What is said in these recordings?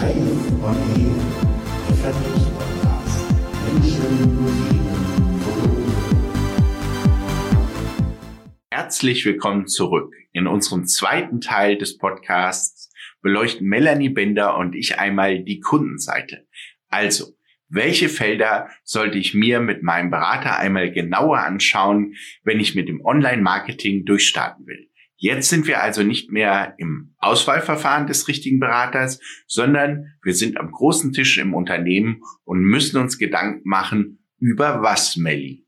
Live on Air, der Vertriebspodcast. Menschen, Themen, Produkte. Herzlich willkommen zurück. In unserem zweiten Teil des Podcasts beleuchten Melanie Bender und ich einmal die Kundenseite. Also, welche Felder sollte ich mir mit meinem Berater einmal genauer anschauen, wenn ich mit dem Online-Marketing durchstarten will? Jetzt sind wir also nicht mehr im Auswahlverfahren des richtigen Beraters, sondern wir sind am großen Tisch im Unternehmen und müssen uns Gedanken machen, über was, Melli?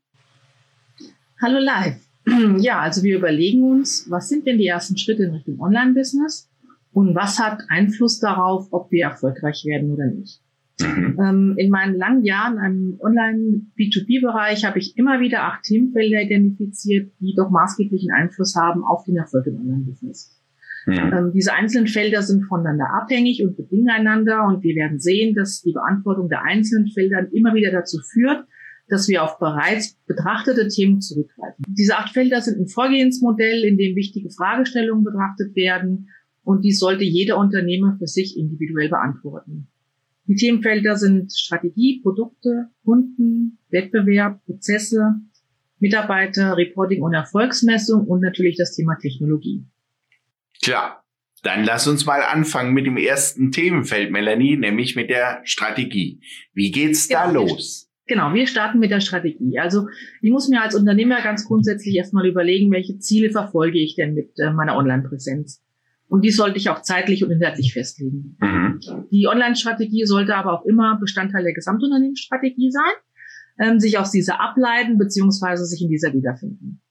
Hallo live. Ja, also wir überlegen uns, was sind denn die ersten Schritte in Richtung Online-Business und was hat Einfluss darauf, ob wir erfolgreich werden oder nicht. Mhm. Ähm, in meinen langen Jahren im Online-B2B-Bereich habe ich immer wieder acht Themenfelder identifiziert, die doch maßgeblichen Einfluss haben auf den Erfolg im Online-Business. Mhm. Ähm, diese einzelnen Felder sind voneinander abhängig und bedingen einander und wir werden sehen, dass die Beantwortung der einzelnen Felder immer wieder dazu führt, dass wir auf bereits betrachtete Themen zurückgreifen. Diese acht Felder sind ein Vorgehensmodell, in dem wichtige Fragestellungen betrachtet werden und dies sollte jeder Unternehmer für sich individuell beantworten. Die Themenfelder sind Strategie, Produkte, Kunden, Wettbewerb, Prozesse, Mitarbeiter, Reporting und Erfolgsmessung und natürlich das Thema Technologie. Klar. Dann lass uns mal anfangen mit dem ersten Themenfeld, Melanie, nämlich mit der Strategie. Wie geht's da Genau. los? Genau, wir starten mit der Strategie. Also ich muss mir als Unternehmer ganz grundsätzlich erstmal überlegen, welche Ziele verfolge ich denn mit äh, meiner Online-Präsenz. Und die sollte ich auch zeitlich und inhaltlich festlegen. Mhm. Die Online-Strategie sollte aber auch immer Bestandteil der Gesamtunternehmensstrategie sein, ähm, sich aus dieser ableiten beziehungsweise sich in dieser wiederfinden.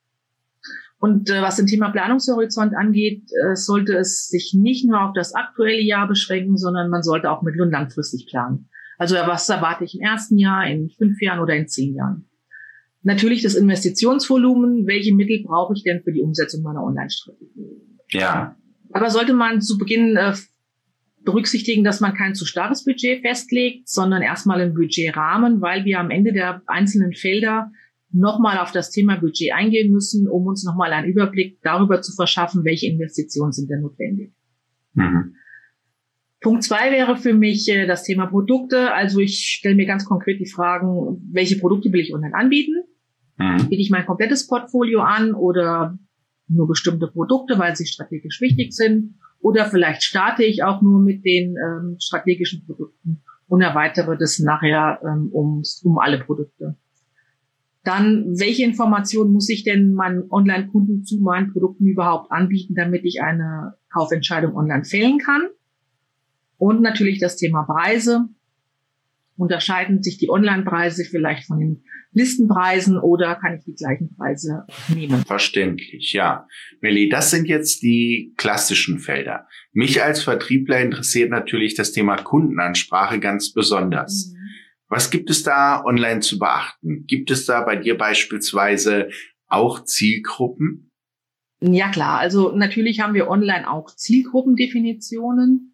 Und äh, was den Thema Planungshorizont angeht, äh, sollte es sich nicht nur auf das aktuelle Jahr beschränken, sondern man sollte auch mittel- und langfristig planen. Also was erwarte ich im ersten Jahr, in fünf Jahren oder in zehn Jahren? Natürlich das Investitionsvolumen. Welche Mittel brauche ich denn für die Umsetzung meiner Online-Strategie? Ja. Aber sollte man zu Beginn äh, berücksichtigen, dass man kein zu starres Budget festlegt, sondern erstmal einen Budgetrahmen, weil wir am Ende der einzelnen Felder nochmal auf das Thema Budget eingehen müssen, um uns nochmal einen Überblick darüber zu verschaffen, welche Investitionen sind denn notwendig. Mhm. Punkt zwei wäre für mich äh, das Thema Produkte. Also ich stelle mir ganz konkret die Fragen, welche Produkte will ich online anbieten? Mhm. Biete ich mein komplettes Portfolio an oder nur bestimmte Produkte, weil sie strategisch wichtig sind? Oder vielleicht starte ich auch nur mit den ähm, strategischen Produkten und erweitere das nachher ähm, um, um alle Produkte. Dann, welche Informationen muss ich denn meinen Online-Kunden zu meinen Produkten überhaupt anbieten, damit ich eine Kaufentscheidung online fällen kann? Und natürlich das Thema Preise. Unterscheiden sich die Online-Preise vielleicht von den Listenpreisen oder kann ich die gleichen Preise nehmen? Verständlich, ja. Melli, das sind jetzt die klassischen Felder. Mich als Vertriebler interessiert natürlich das Thema Kundenansprache ganz besonders. Was gibt es da online zu beachten? Gibt es da bei dir beispielsweise auch Zielgruppen? Ja klar, also natürlich haben wir online auch Zielgruppendefinitionen.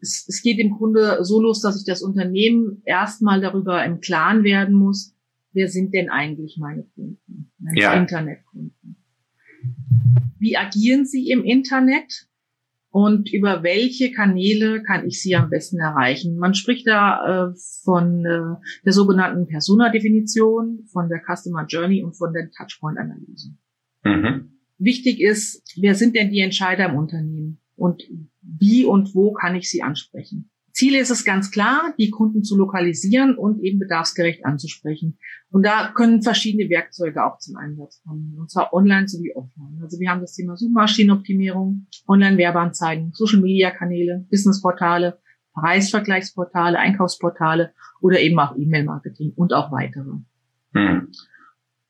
Es, es geht im Grunde so los, dass ich das Unternehmen erstmal darüber im Klaren werden muss, wer sind denn eigentlich meine Kunden, meine Ja. Internetkunden. Wie agieren sie im Internet und über welche Kanäle kann ich sie am besten erreichen? Man spricht da äh, von äh, der sogenannten Persona-Definition, von der Customer Journey und von der Touchpoint-Analyse. Mhm. Wichtig ist, wer sind denn die Entscheider im Unternehmen und wie und wo kann ich sie ansprechen? Ziel ist es ganz klar, die Kunden zu lokalisieren und eben bedarfsgerecht anzusprechen. Und da können verschiedene Werkzeuge auch zum Einsatz kommen, und zwar online sowie offline. Also wir haben das Thema Suchmaschinenoptimierung, Online-Werbeanzeigen, Social-Media-Kanäle, Businessportale, Preisvergleichsportale, Einkaufsportale oder eben auch E-Mail-Marketing und auch weitere. Mhm.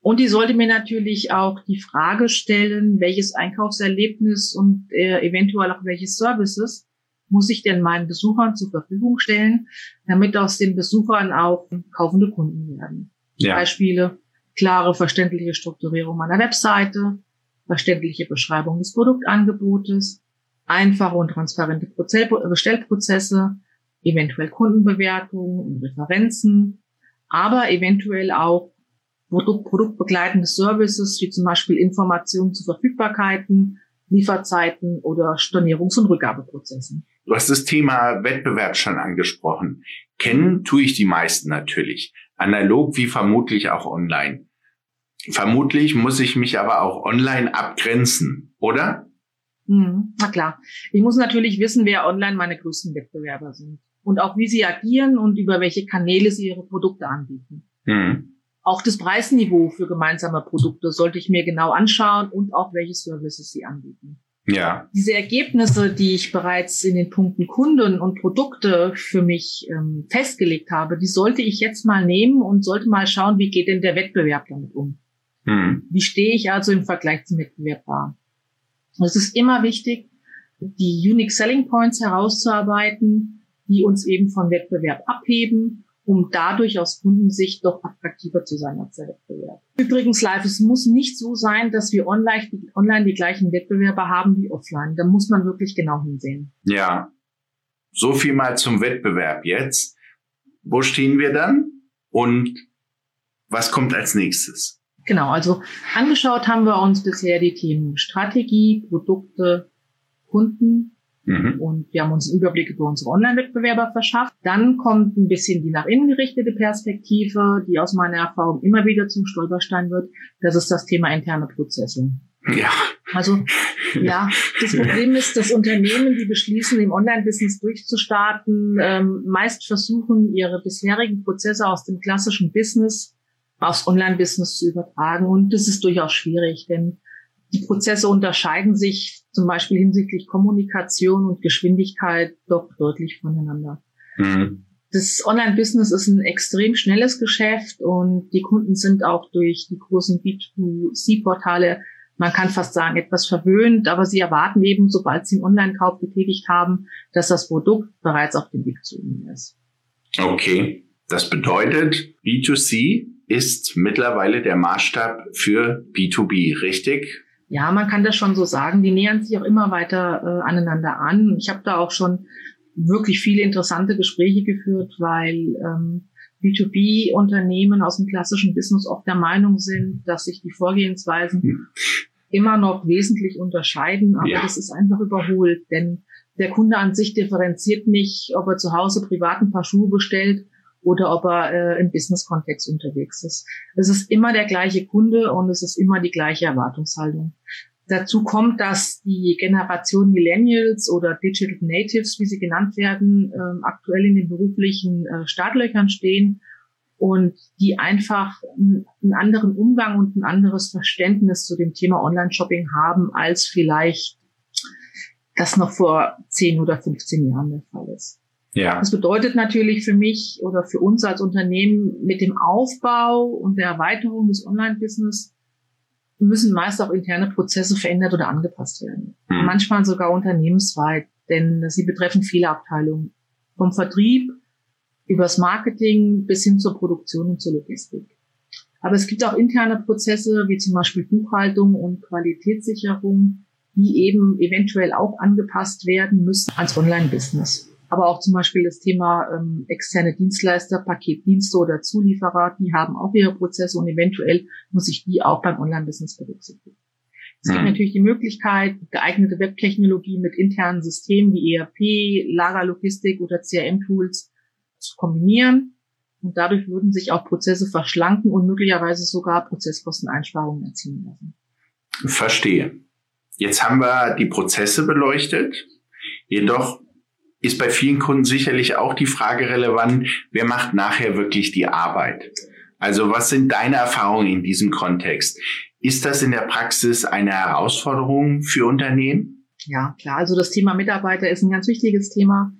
Und die sollte mir natürlich auch die Frage stellen, welches Einkaufserlebnis und äh, eventuell auch welche Services muss ich denn meinen Besuchern zur Verfügung stellen, damit aus den Besuchern auch kaufende Kunden werden. Ja. Beispiele, klare, verständliche Strukturierung meiner Webseite, verständliche Beschreibung des Produktangebotes, einfache und transparente Proze- Bestellprozesse, eventuell Kundenbewertungen und Referenzen, aber eventuell auch Produkt, produktbegleitende Services, wie zum Beispiel Informationen zu Verfügbarkeiten, Lieferzeiten oder Stornierungs- und Rückgabeprozessen. Du hast das Thema Wettbewerb schon angesprochen. Kennen tue ich die meisten natürlich. Analog wie vermutlich auch online. Vermutlich muss ich mich aber auch online abgrenzen, oder? Hm, na klar. Ich muss natürlich wissen, wer online meine größten Wettbewerber sind. Und auch wie sie agieren und über welche Kanäle sie ihre Produkte anbieten. Hm. Auch das Preisniveau für gemeinsame Produkte sollte ich mir genau anschauen und auch welche Services sie anbieten. Ja. Diese Ergebnisse, die ich bereits in den Punkten Kunden und Produkte für mich ähm, festgelegt habe, die sollte ich jetzt mal nehmen und sollte mal schauen, wie geht denn der Wettbewerb damit um? Hm. Wie stehe ich also im Vergleich zum Wettbewerb da? Es ist immer wichtig, die Unique Selling Points herauszuarbeiten, die uns eben von Wettbewerb abheben um dadurch aus Kundensicht doch attraktiver zu sein als der Wettbewerb. Übrigens, live, es muss nicht so sein, dass wir online die, online die gleichen Wettbewerber haben wie offline. Da muss man wirklich genau hinsehen. Ja. So viel mal zum Wettbewerb jetzt. Wo stehen wir dann? Und was kommt als nächstes? Genau, also angeschaut haben wir uns bisher die Themen Strategie, Produkte, Kunden, Mhm. Und wir haben uns einen Überblick über unsere Online-Wettbewerber verschafft. Dann kommt ein bisschen die nach innen gerichtete Perspektive, die aus meiner Erfahrung immer wieder zum Stolperstein wird. Das ist das Thema interne Prozesse. Ja. Also, ja, das Problem ist, dass Unternehmen, die beschließen, im Online-Business durchzustarten, ähm, meist versuchen, ihre bisherigen Prozesse aus dem klassischen Business aufs Online-Business zu übertragen. Und das ist durchaus schwierig, denn die Prozesse unterscheiden sich zum Beispiel hinsichtlich Kommunikation und Geschwindigkeit doch deutlich voneinander. Mhm. Das Online-Business ist ein extrem schnelles Geschäft und die Kunden sind auch durch die großen B2C-Portale, man kann fast sagen, etwas verwöhnt, aber sie erwarten eben, sobald sie einen Online-Kauf getätigt haben, dass das Produkt bereits auf dem Weg zu ihnen ist. Okay, das bedeutet, B2C ist mittlerweile der Maßstab für B2B, richtig? Ja, man kann das schon so sagen. Die nähern sich auch immer weiter äh, aneinander an. Ich habe da auch schon wirklich viele interessante Gespräche geführt, weil ähm, B2B-Unternehmen aus dem klassischen Business oft der Meinung sind, dass sich die Vorgehensweisen hm. immer noch wesentlich unterscheiden, aber ja. das ist einfach überholt, denn der Kunde an sich differenziert nicht, ob er zu Hause privat ein paar Schuhe bestellt oder ob er äh, im Business-Kontext unterwegs ist. Es ist immer der gleiche Kunde und es ist immer die gleiche Erwartungshaltung. Dazu kommt, dass die Generation Millennials oder Digital Natives, wie sie genannt werden, äh, aktuell in den beruflichen äh, Startlöchern stehen und die einfach einen anderen Umgang und ein anderes Verständnis zu dem Thema Online-Shopping haben, als vielleicht das noch vor 10 oder 15 Jahren der Fall ist. Ja. Das bedeutet natürlich für mich oder für uns als Unternehmen mit dem Aufbau und der Erweiterung des Online-Business müssen meist auch interne Prozesse verändert oder angepasst werden. Hm. Manchmal sogar unternehmensweit, denn sie betreffen viele Abteilungen. Vom Vertrieb übers Marketing bis hin zur Produktion und zur Logistik. Aber es gibt auch interne Prozesse wie zum Beispiel Buchhaltung und Qualitätssicherung, die eben eventuell auch angepasst werden müssen ans Online-Business aber auch zum Beispiel das Thema ähm, externe Dienstleister, Paketdienste oder Zulieferer, die haben auch ihre Prozesse und eventuell muss ich die auch beim Online-Business berücksichtigen. Es gibt mhm. natürlich die Möglichkeit, geeignete Webtechnologie mit internen Systemen wie ERP, Lagerlogistik oder CRM-Tools zu kombinieren. Und dadurch würden sich auch Prozesse verschlanken und möglicherweise sogar Prozesskosteneinsparungen erzielen lassen. Verstehe. Jetzt haben wir die Prozesse beleuchtet. Jedoch ist bei vielen Kunden sicherlich auch die Frage relevant, wer macht nachher wirklich die Arbeit? Also was sind deine Erfahrungen in diesem Kontext? Ist das in der Praxis eine Herausforderung für Unternehmen? Ja, klar. Also das Thema Mitarbeiter ist ein ganz wichtiges Thema,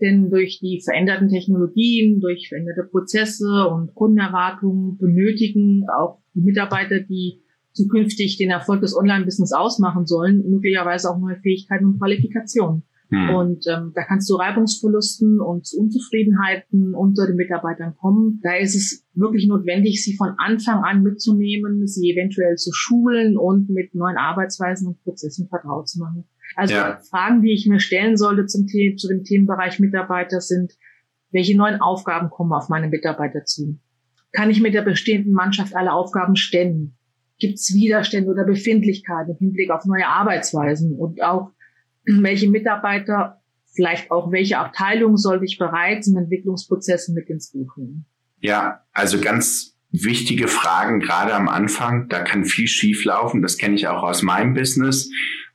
denn durch die veränderten Technologien, durch veränderte Prozesse und Kundenerwartungen benötigen auch die Mitarbeiter, die zukünftig den Erfolg des Online-Business ausmachen sollen, möglicherweise auch neue Fähigkeiten und Qualifikationen. Mhm. Und ähm, da kannst du Reibungsverlusten und Unzufriedenheiten unter den Mitarbeitern kommen. Da ist es wirklich notwendig, sie von Anfang an mitzunehmen, sie eventuell zu schulen und mit neuen Arbeitsweisen und Prozessen vertraut zu machen. Also ja. Fragen, die ich mir stellen sollte zum The zu dem Themenbereich Mitarbeiter sind, welche neuen Aufgaben kommen auf meine Mitarbeiter zu? Kann ich mit der bestehenden Mannschaft alle Aufgaben stemmen? gibt es Widerstände oder Befindlichkeiten im Hinblick auf neue Arbeitsweisen und auch welche Mitarbeiter, vielleicht auch welche Abteilung sollte ich bereits im Entwicklungsprozess mit ins Buch nehmen? Ja, also ganz wichtige Fragen, gerade am Anfang. Da kann viel schief laufen. Das kenne ich auch aus meinem Business.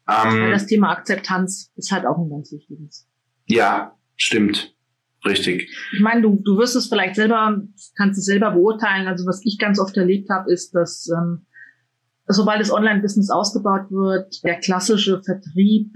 Ähm, das Thema Akzeptanz ist halt auch ein ganz wichtiges. Ja, stimmt. Richtig. Ich meine, du, du wirst es vielleicht selber, kannst es selber beurteilen. Also was ich ganz oft erlebt habe, ist, dass ähm, sobald das Online-Business ausgebaut wird, der klassische Vertrieb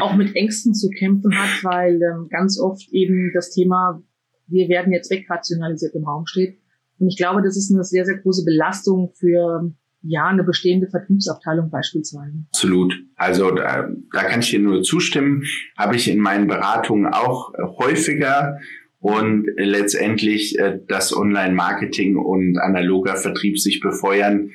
auch mit Ängsten zu kämpfen hat, weil ähm, ganz oft eben das Thema, wir werden jetzt wegrationalisiert im Raum steht. Und ich glaube, das ist eine sehr, sehr große Belastung für ja, eine bestehende Vertriebsabteilung beispielsweise. Absolut. Also da, da kann ich dir nur zustimmen. Habe ich in meinen Beratungen auch häufiger und letztendlich äh, das Online-Marketing und analoger Vertrieb sich befeuern.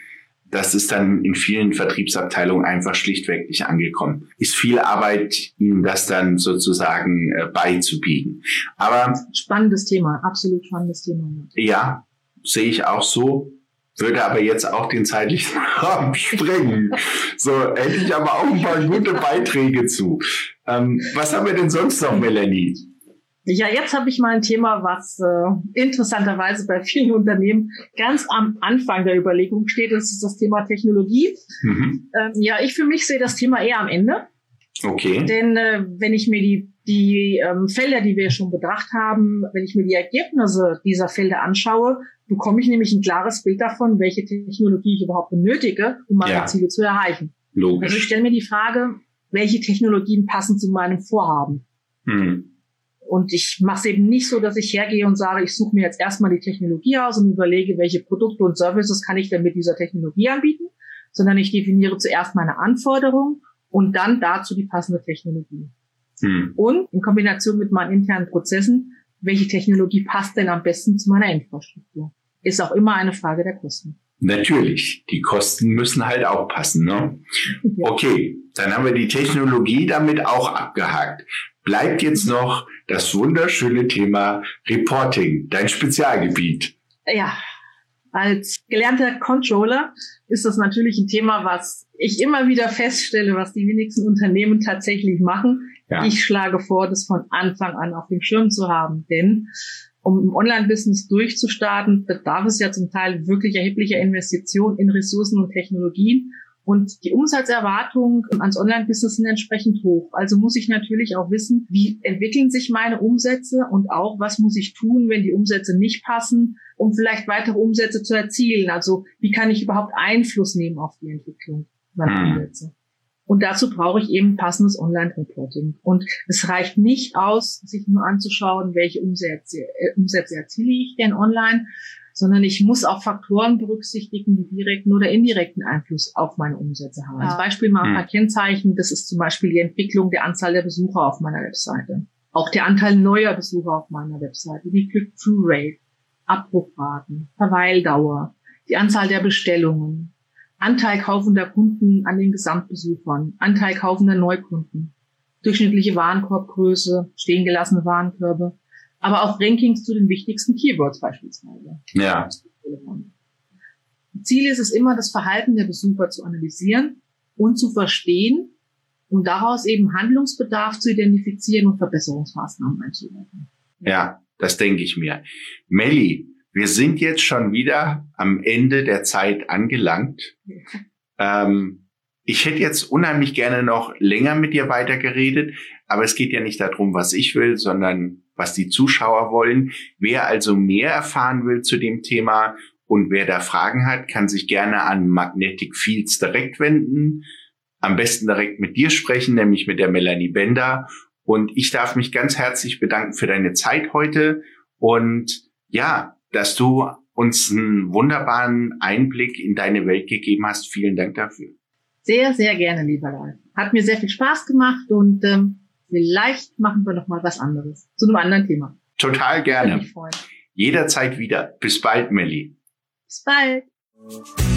Das ist dann in vielen Vertriebsabteilungen einfach schlichtweg nicht angekommen. Ist viel Arbeit, ihnen das dann sozusagen äh, beizubiegen. Aber spannendes Thema, absolut spannendes Thema. Ja, sehe ich auch so würde aber jetzt auch den zeitlichen Rahmen sprengen. So, hätte ich aber auch ein paar gute Beiträge zu. Ähm, was haben wir denn sonst noch, Melanie? Ja, jetzt habe ich mal ein Thema, was äh, interessanterweise bei vielen Unternehmen ganz am Anfang der Überlegung steht. Das ist das Thema Technologie. Mhm. Ähm, ja, ich für mich sehe das Thema eher am Ende. Okay. Denn äh, wenn ich mir die, die ähm, Felder, die wir schon bedacht haben, wenn ich mir die Ergebnisse dieser Felder anschaue, bekomme ich nämlich ein klares Bild davon, welche Technologie ich überhaupt benötige, um meine ja. Ziele zu erreichen. Logisch. Also ich stelle mir die Frage, welche Technologien passen zu meinem Vorhaben. Hm. Und ich mache es eben nicht so, dass ich hergehe und sage, ich suche mir jetzt erstmal die Technologie aus und überlege, welche Produkte und Services kann ich denn mit dieser Technologie anbieten, sondern ich definiere zuerst meine Anforderungen und dann dazu die passende Technologie. Hm. Und in Kombination mit meinen internen Prozessen, welche Technologie passt denn am besten zu meiner Infrastruktur? ist auch immer eine Frage der Kosten. Natürlich, die Kosten müssen halt auch passen. Ne? Okay, dann haben wir die Technologie damit auch abgehakt. Bleibt jetzt noch das wunderschöne Thema Reporting, dein Spezialgebiet. Ja, als gelernter Controller ist das natürlich ein Thema, was ich immer wieder feststelle, was die wenigsten Unternehmen tatsächlich machen. Ja. Ich schlage vor, das von Anfang an auf dem Schirm zu haben, denn um im Online-Business durchzustarten, bedarf es ja zum Teil wirklich erheblicher Investitionen in Ressourcen und Technologien. Und die Umsatzerwartungen ans Online-Business sind entsprechend hoch. Also muss ich natürlich auch wissen, wie entwickeln sich meine Umsätze und auch, was muss ich tun, wenn die Umsätze nicht passen, um vielleicht weitere Umsätze zu erzielen. Also wie kann ich überhaupt Einfluss nehmen auf die Entwicklung meiner hm. Umsätze? Und dazu brauche ich eben passendes Online-Reporting. Und es reicht nicht aus, sich nur anzuschauen, welche Umsätze, äh, Umsätze erziele ich denn online, sondern ich muss auch Faktoren berücksichtigen, die direkten oder indirekten Einfluss auf meine Umsätze haben. Als Beispiel mal ein paar hm. Kennzeichen. Das ist zum Beispiel die Entwicklung der Anzahl der Besucher auf meiner Webseite. Auch der Anteil neuer Besucher auf meiner Webseite, die Click-Through-Rate, Abbruchraten, Verweildauer, die Anzahl der Bestellungen, Anteil kaufender Kunden an den Gesamtbesuchern, Anteil kaufender Neukunden, durchschnittliche Warenkorbgröße, stehen gelassene Warenkörbe, aber auch Rankings zu den wichtigsten Keywords beispielsweise. Ja. Ziel ist es immer, das Verhalten der Besucher zu analysieren und zu verstehen, um daraus eben Handlungsbedarf zu identifizieren und Verbesserungsmaßnahmen einzuleiten. Ja, das denke ich mir. Melli, wir sind jetzt schon wieder am Ende der Zeit angelangt. Ähm, ich hätte jetzt unheimlich gerne noch länger mit dir weitergeredet, aber es geht ja nicht darum, was ich will, sondern was die Zuschauer wollen. Wer also mehr erfahren will zu dem Thema und wer da Fragen hat, kann sich gerne an Magnetic Fields direkt wenden. Am besten direkt mit dir sprechen, nämlich mit der Melanie Bender. Und ich darf mich ganz herzlich bedanken für deine Zeit heute. Und ja, dass du uns einen wunderbaren Einblick in deine Welt gegeben hast. Vielen Dank dafür. Sehr, sehr gerne, lieber Ralf. Hat mir sehr viel Spaß gemacht und ähm, vielleicht machen wir noch mal was anderes zu einem anderen Thema. Total gerne. Jederzeit wieder. Bis bald, Melli. Bis bald.